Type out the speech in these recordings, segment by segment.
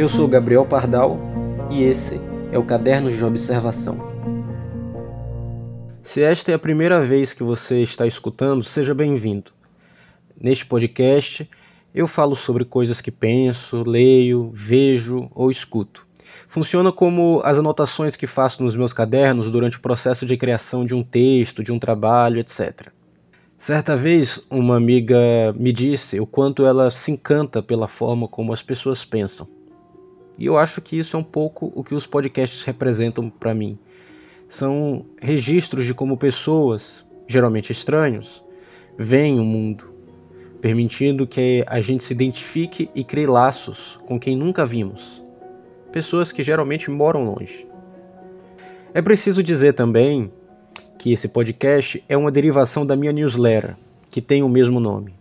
Eu sou Gabriel Pardal e esse é o Caderno de Observação. Se esta é a primeira vez que você está escutando, seja bem-vindo. Neste podcast, eu falo sobre coisas que penso, leio, vejo ou escuto. Funciona como as anotações que faço nos meus cadernos durante o processo de criação de um texto, de um trabalho, etc. Certa vez, uma amiga me disse o quanto ela se encanta pela forma como as pessoas pensam. E eu acho que isso é um pouco o que os podcasts representam para mim. São registros de como pessoas, geralmente estranhos, veem o mundo, permitindo que a gente se identifique e crie laços com quem nunca vimos. Pessoas que geralmente moram longe. É preciso dizer também que esse podcast é uma derivação da minha newsletter, que tem o mesmo nome.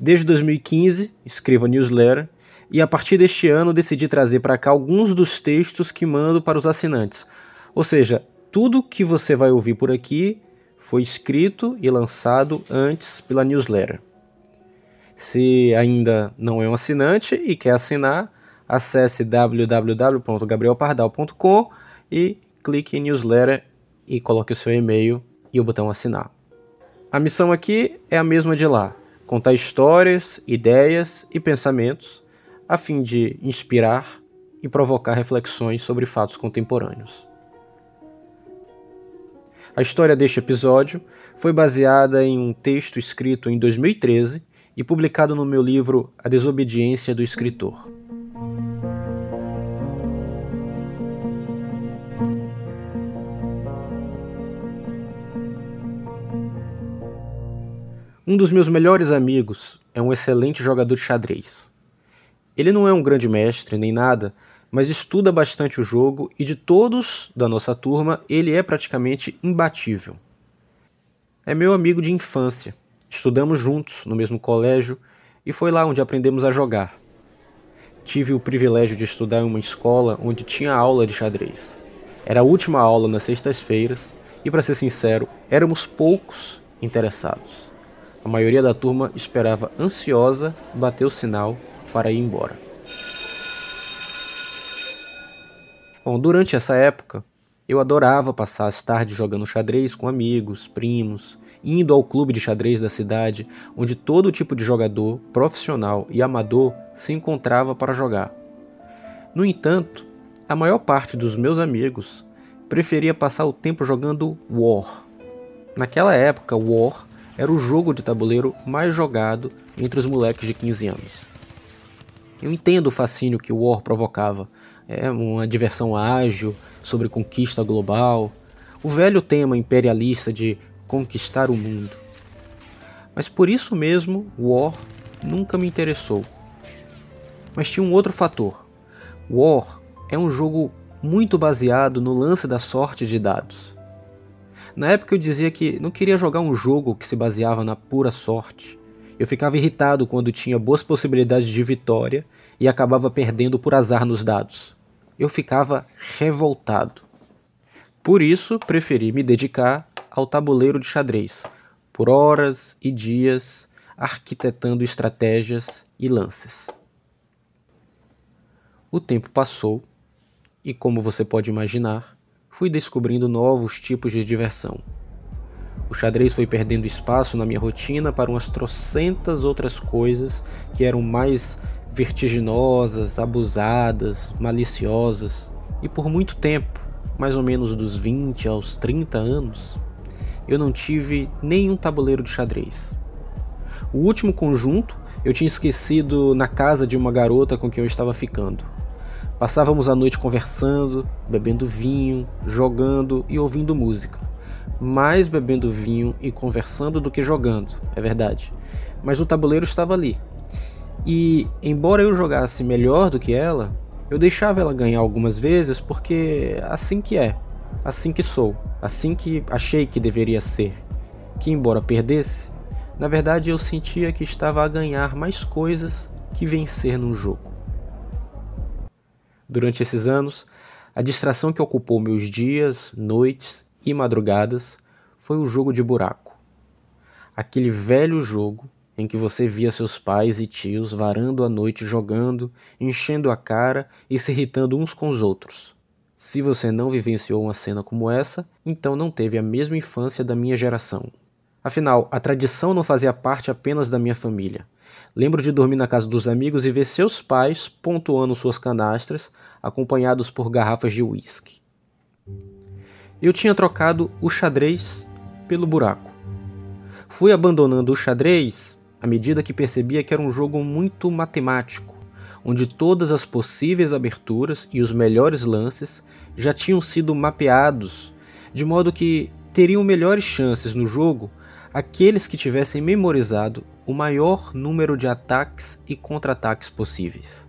Desde 2015, escrevo a newsletter e a partir deste ano decidi trazer para cá alguns dos textos que mando para os assinantes. Ou seja, tudo que você vai ouvir por aqui foi escrito e lançado antes pela newsletter. Se ainda não é um assinante e quer assinar, acesse www.gabrielpardal.com e clique em newsletter e coloque o seu e-mail e o botão assinar. A missão aqui é a mesma de lá: contar histórias, ideias e pensamentos a fim de inspirar e provocar reflexões sobre fatos contemporâneos. A história deste episódio foi baseada em um texto escrito em 2013 e publicado no meu livro A Desobediência do Escritor. Um dos meus melhores amigos é um excelente jogador de xadrez. Ele não é um grande mestre nem nada, mas estuda bastante o jogo e de todos da nossa turma, ele é praticamente imbatível. É meu amigo de infância. Estudamos juntos no mesmo colégio e foi lá onde aprendemos a jogar. Tive o privilégio de estudar em uma escola onde tinha aula de xadrez. Era a última aula nas sextas-feiras e, para ser sincero, éramos poucos interessados. A maioria da turma esperava ansiosa bater o sinal para ir embora. Bom, durante essa época, eu adorava passar as tardes jogando xadrez com amigos, primos, indo ao clube de xadrez da cidade, onde todo tipo de jogador, profissional e amador, se encontrava para jogar. No entanto, a maior parte dos meus amigos preferia passar o tempo jogando War. Naquela época, War era o jogo de tabuleiro mais jogado entre os moleques de 15 anos. Eu entendo o fascínio que o War provocava. É uma diversão ágil sobre conquista global, o velho tema imperialista de conquistar o mundo. Mas por isso mesmo, War nunca me interessou. Mas tinha um outro fator. War é um jogo muito baseado no lance da sorte de dados. Na época eu dizia que não queria jogar um jogo que se baseava na pura sorte. Eu ficava irritado quando tinha boas possibilidades de vitória e acabava perdendo por azar nos dados. Eu ficava revoltado. Por isso, preferi me dedicar ao tabuleiro de xadrez, por horas e dias arquitetando estratégias e lances. O tempo passou e, como você pode imaginar, fui descobrindo novos tipos de diversão. O xadrez foi perdendo espaço na minha rotina para umas trocentas outras coisas que eram mais vertiginosas, abusadas, maliciosas. E por muito tempo, mais ou menos dos 20 aos 30 anos, eu não tive nenhum tabuleiro de xadrez. O último conjunto eu tinha esquecido na casa de uma garota com quem eu estava ficando. Passávamos a noite conversando, bebendo vinho, jogando e ouvindo música. Mais bebendo vinho e conversando do que jogando, é verdade. Mas o tabuleiro estava ali. E, embora eu jogasse melhor do que ela, eu deixava ela ganhar algumas vezes porque assim que é, assim que sou, assim que achei que deveria ser. Que, embora perdesse, na verdade eu sentia que estava a ganhar mais coisas que vencer num jogo. Durante esses anos, a distração que ocupou meus dias, noites e madrugadas foi o jogo de buraco. Aquele velho jogo em que você via seus pais e tios varando a noite jogando, enchendo a cara e se irritando uns com os outros. Se você não vivenciou uma cena como essa, então não teve a mesma infância da minha geração. Afinal, a tradição não fazia parte apenas da minha família. Lembro de dormir na casa dos amigos e ver seus pais pontuando suas canastras, acompanhados por garrafas de uísque. Eu tinha trocado o xadrez pelo buraco. Fui abandonando o xadrez à medida que percebia que era um jogo muito matemático, onde todas as possíveis aberturas e os melhores lances já tinham sido mapeados, de modo que teriam melhores chances no jogo aqueles que tivessem memorizado o maior número de ataques e contra-ataques possíveis.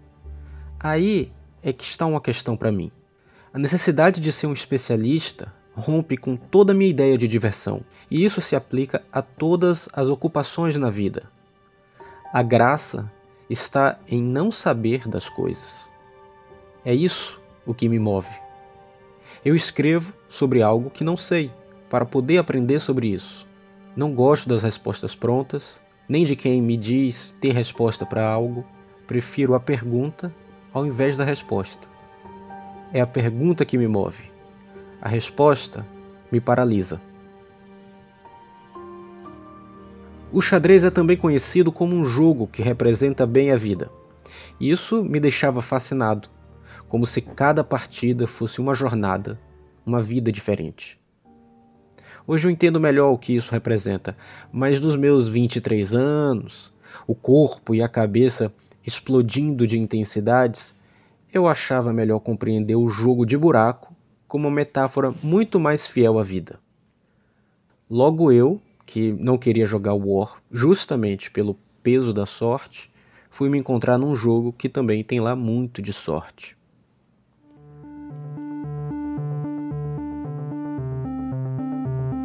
Aí é que está uma questão para mim. A necessidade de ser um especialista rompe com toda a minha ideia de diversão, e isso se aplica a todas as ocupações na vida. A graça está em não saber das coisas. É isso o que me move. Eu escrevo sobre algo que não sei, para poder aprender sobre isso. Não gosto das respostas prontas, nem de quem me diz ter resposta para algo. Prefiro a pergunta ao invés da resposta. É a pergunta que me move. A resposta me paralisa. O xadrez é também conhecido como um jogo que representa bem a vida. Isso me deixava fascinado, como se cada partida fosse uma jornada, uma vida diferente. Hoje eu entendo melhor o que isso representa, mas nos meus 23 anos, o corpo e a cabeça explodindo de intensidades, eu achava melhor compreender o jogo de buraco como uma metáfora muito mais fiel à vida. Logo eu, que não queria jogar War justamente pelo peso da sorte, fui me encontrar num jogo que também tem lá muito de sorte.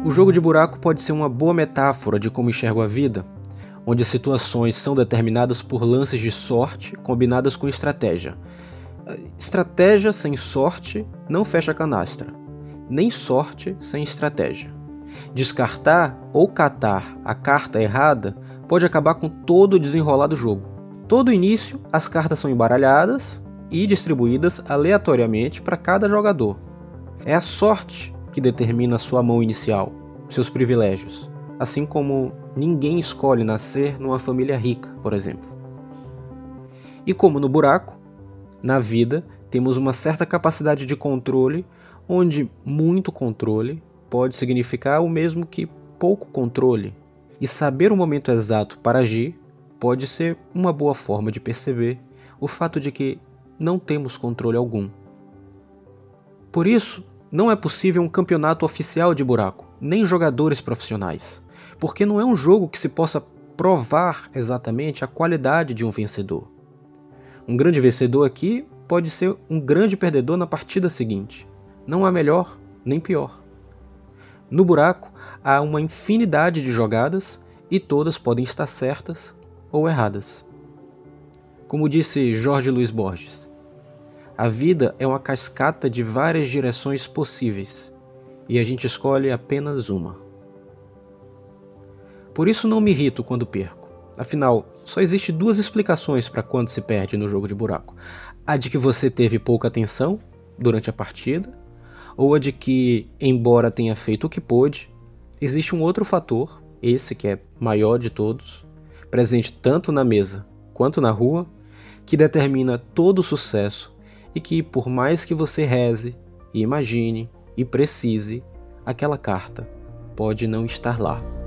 O jogo de buraco pode ser uma boa metáfora de como enxergo a vida, onde as situações são determinadas por lances de sorte combinadas com estratégia, Estratégia sem sorte não fecha canastra, nem sorte sem estratégia. Descartar ou catar a carta errada pode acabar com todo o desenrolar do jogo. Todo início, as cartas são embaralhadas e distribuídas aleatoriamente para cada jogador. É a sorte que determina sua mão inicial, seus privilégios, assim como ninguém escolhe nascer numa família rica, por exemplo. E como no buraco, na vida, temos uma certa capacidade de controle, onde muito controle pode significar o mesmo que pouco controle. E saber o momento exato para agir pode ser uma boa forma de perceber o fato de que não temos controle algum. Por isso, não é possível um campeonato oficial de buraco, nem jogadores profissionais, porque não é um jogo que se possa provar exatamente a qualidade de um vencedor. Um grande vencedor aqui pode ser um grande perdedor na partida seguinte. Não há melhor nem pior. No buraco há uma infinidade de jogadas e todas podem estar certas ou erradas. Como disse Jorge Luiz Borges, a vida é uma cascata de várias direções possíveis e a gente escolhe apenas uma. Por isso não me irrito quando perco. Afinal, só existe duas explicações para quando se perde no jogo de buraco: a de que você teve pouca atenção durante a partida, ou a de que, embora tenha feito o que pôde, existe um outro fator, esse que é maior de todos, presente tanto na mesa quanto na rua, que determina todo o sucesso e que, por mais que você reze, imagine e precise, aquela carta pode não estar lá.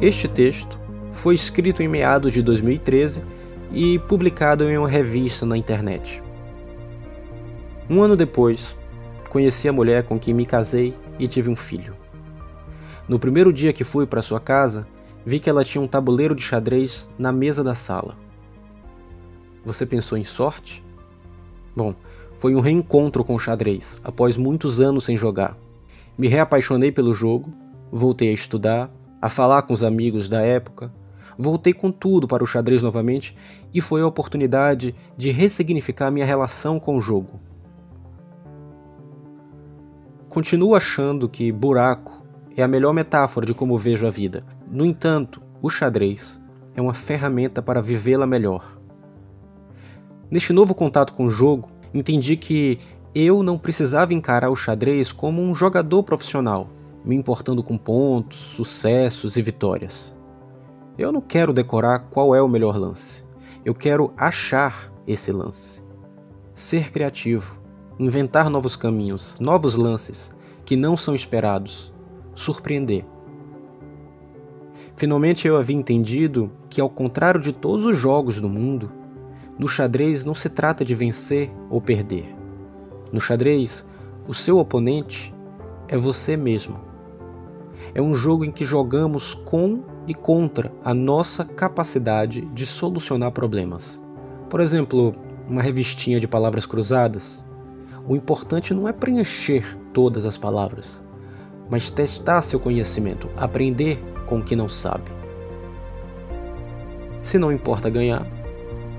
Este texto foi escrito em meados de 2013 e publicado em uma revista na internet. Um ano depois, conheci a mulher com quem me casei e tive um filho. No primeiro dia que fui para sua casa, vi que ela tinha um tabuleiro de xadrez na mesa da sala. Você pensou em sorte? Bom, foi um reencontro com o xadrez, após muitos anos sem jogar. Me reapaixonei pelo jogo, voltei a estudar a falar com os amigos da época. Voltei com tudo para o xadrez novamente e foi a oportunidade de ressignificar minha relação com o jogo. Continuo achando que buraco é a melhor metáfora de como vejo a vida. No entanto, o xadrez é uma ferramenta para vivê-la melhor. Neste novo contato com o jogo, entendi que eu não precisava encarar o xadrez como um jogador profissional, me importando com pontos, sucessos e vitórias. Eu não quero decorar qual é o melhor lance. Eu quero achar esse lance. Ser criativo, inventar novos caminhos, novos lances que não são esperados, surpreender. Finalmente eu havia entendido que, ao contrário de todos os jogos do mundo, no xadrez não se trata de vencer ou perder. No xadrez, o seu oponente é você mesmo. É um jogo em que jogamos com e contra a nossa capacidade de solucionar problemas. Por exemplo, uma revistinha de palavras cruzadas. O importante não é preencher todas as palavras, mas testar seu conhecimento, aprender com o que não sabe. Se não importa ganhar,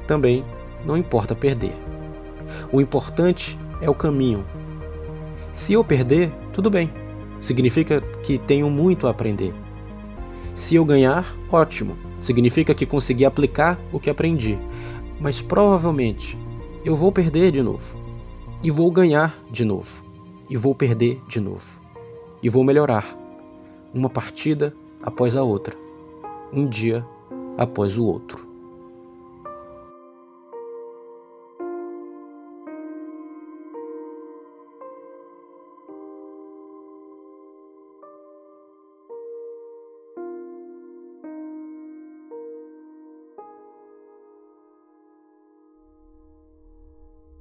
também não importa perder. O importante é o caminho. Se eu perder, tudo bem. Significa que tenho muito a aprender. Se eu ganhar, ótimo. Significa que consegui aplicar o que aprendi. Mas provavelmente eu vou perder de novo. E vou ganhar de novo. E vou perder de novo. E vou melhorar. Uma partida após a outra. Um dia após o outro.